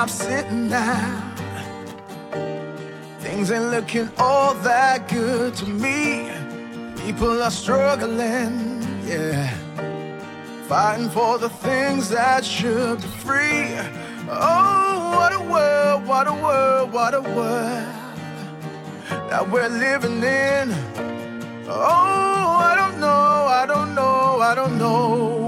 I'm sitting now. Things ain't looking all that good to me. People are struggling, yeah fighting for the things that should be free. Oh, what a world, what a world, what a world that we're living in. Oh, I don't know, I don't know, I don't know.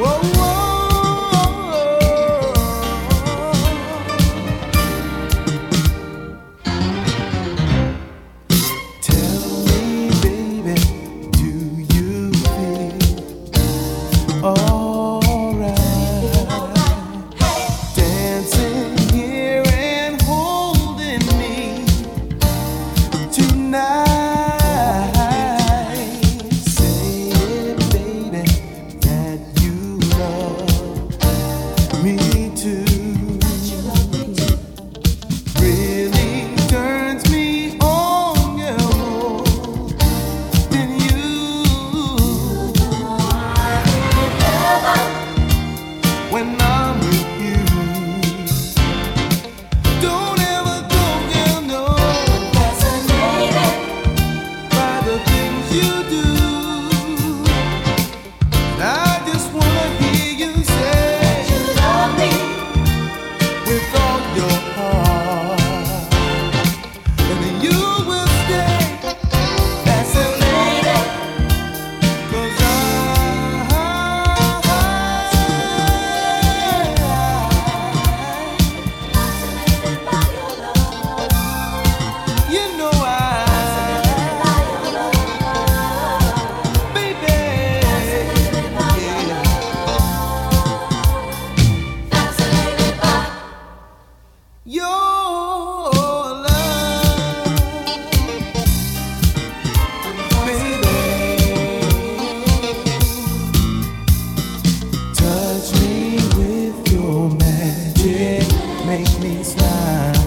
Whoa. I'm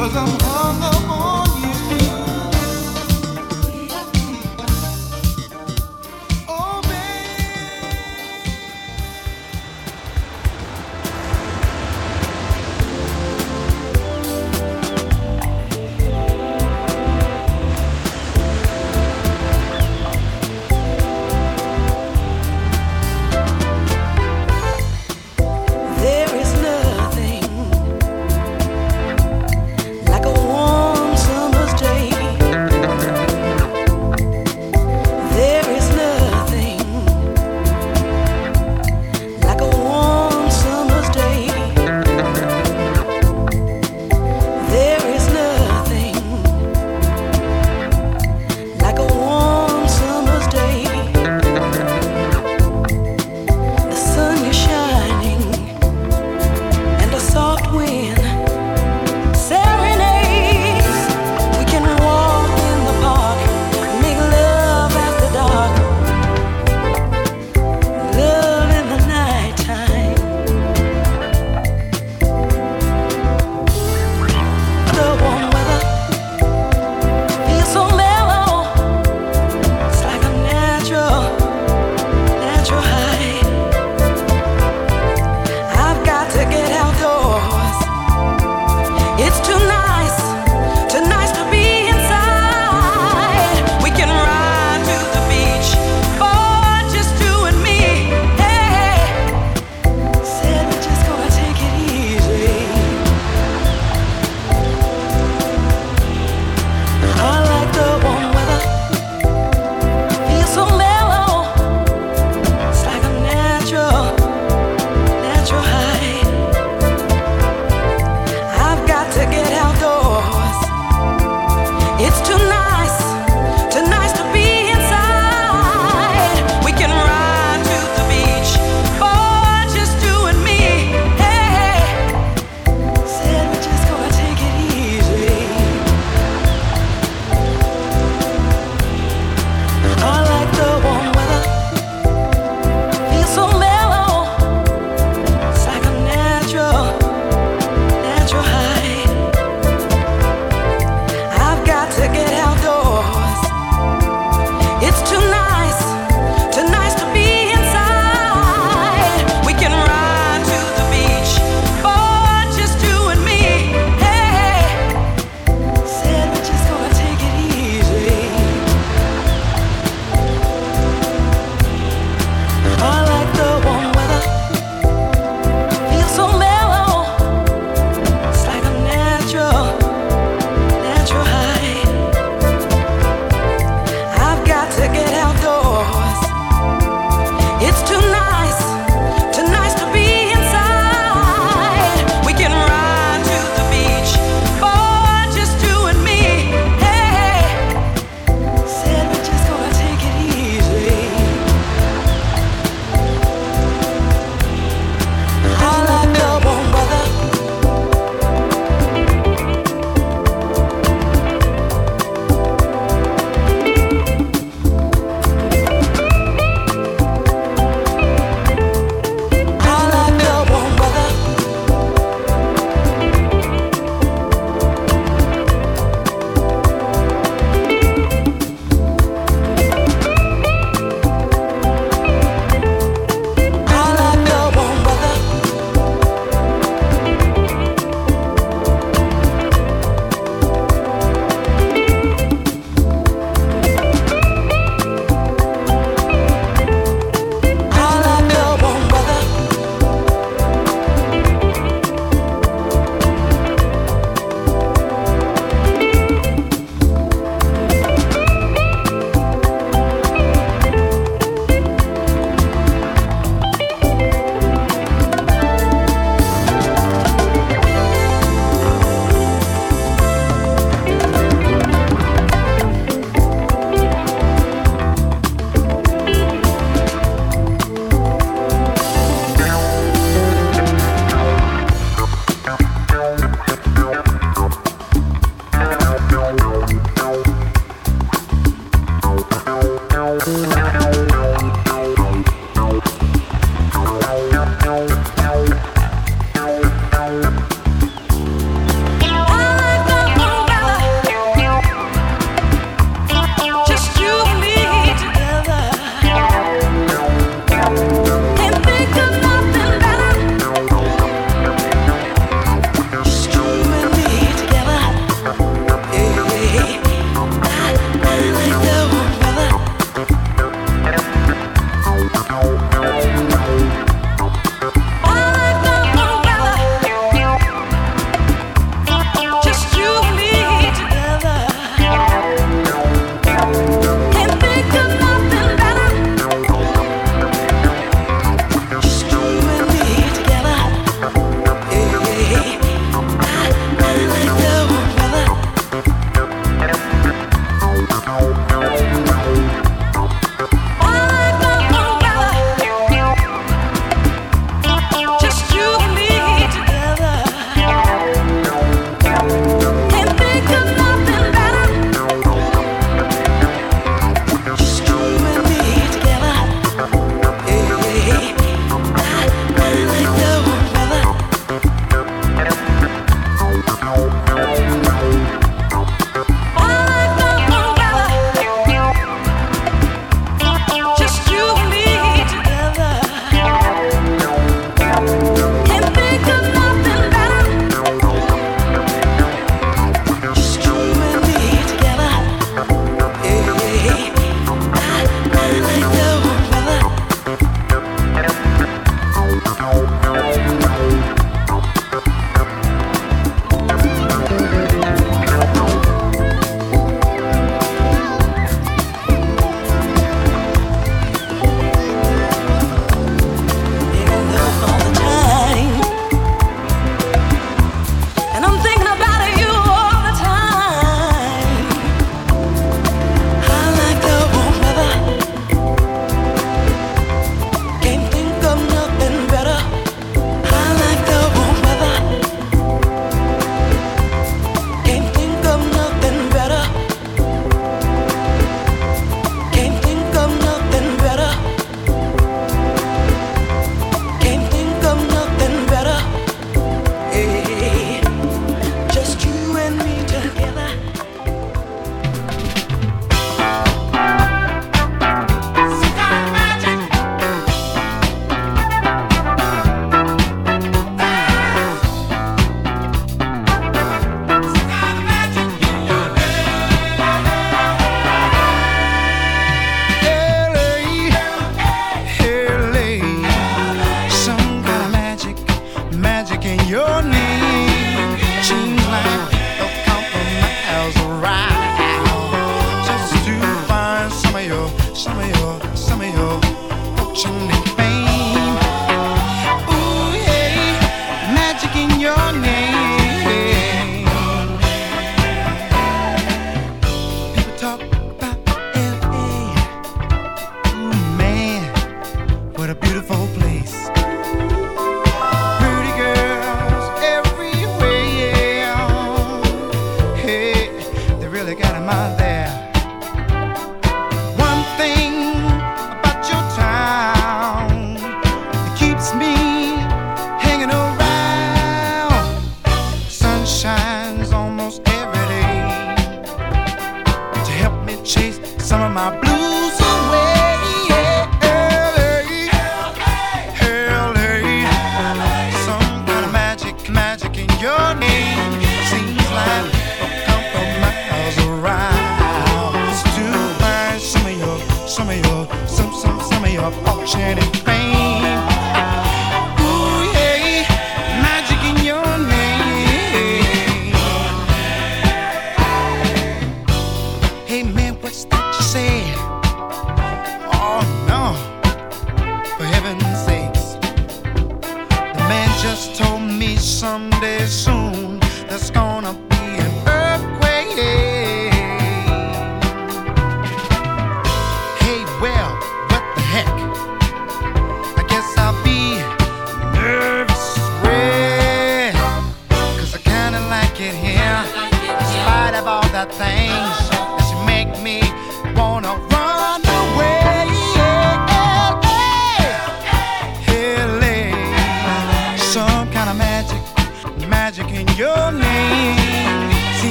cause I'm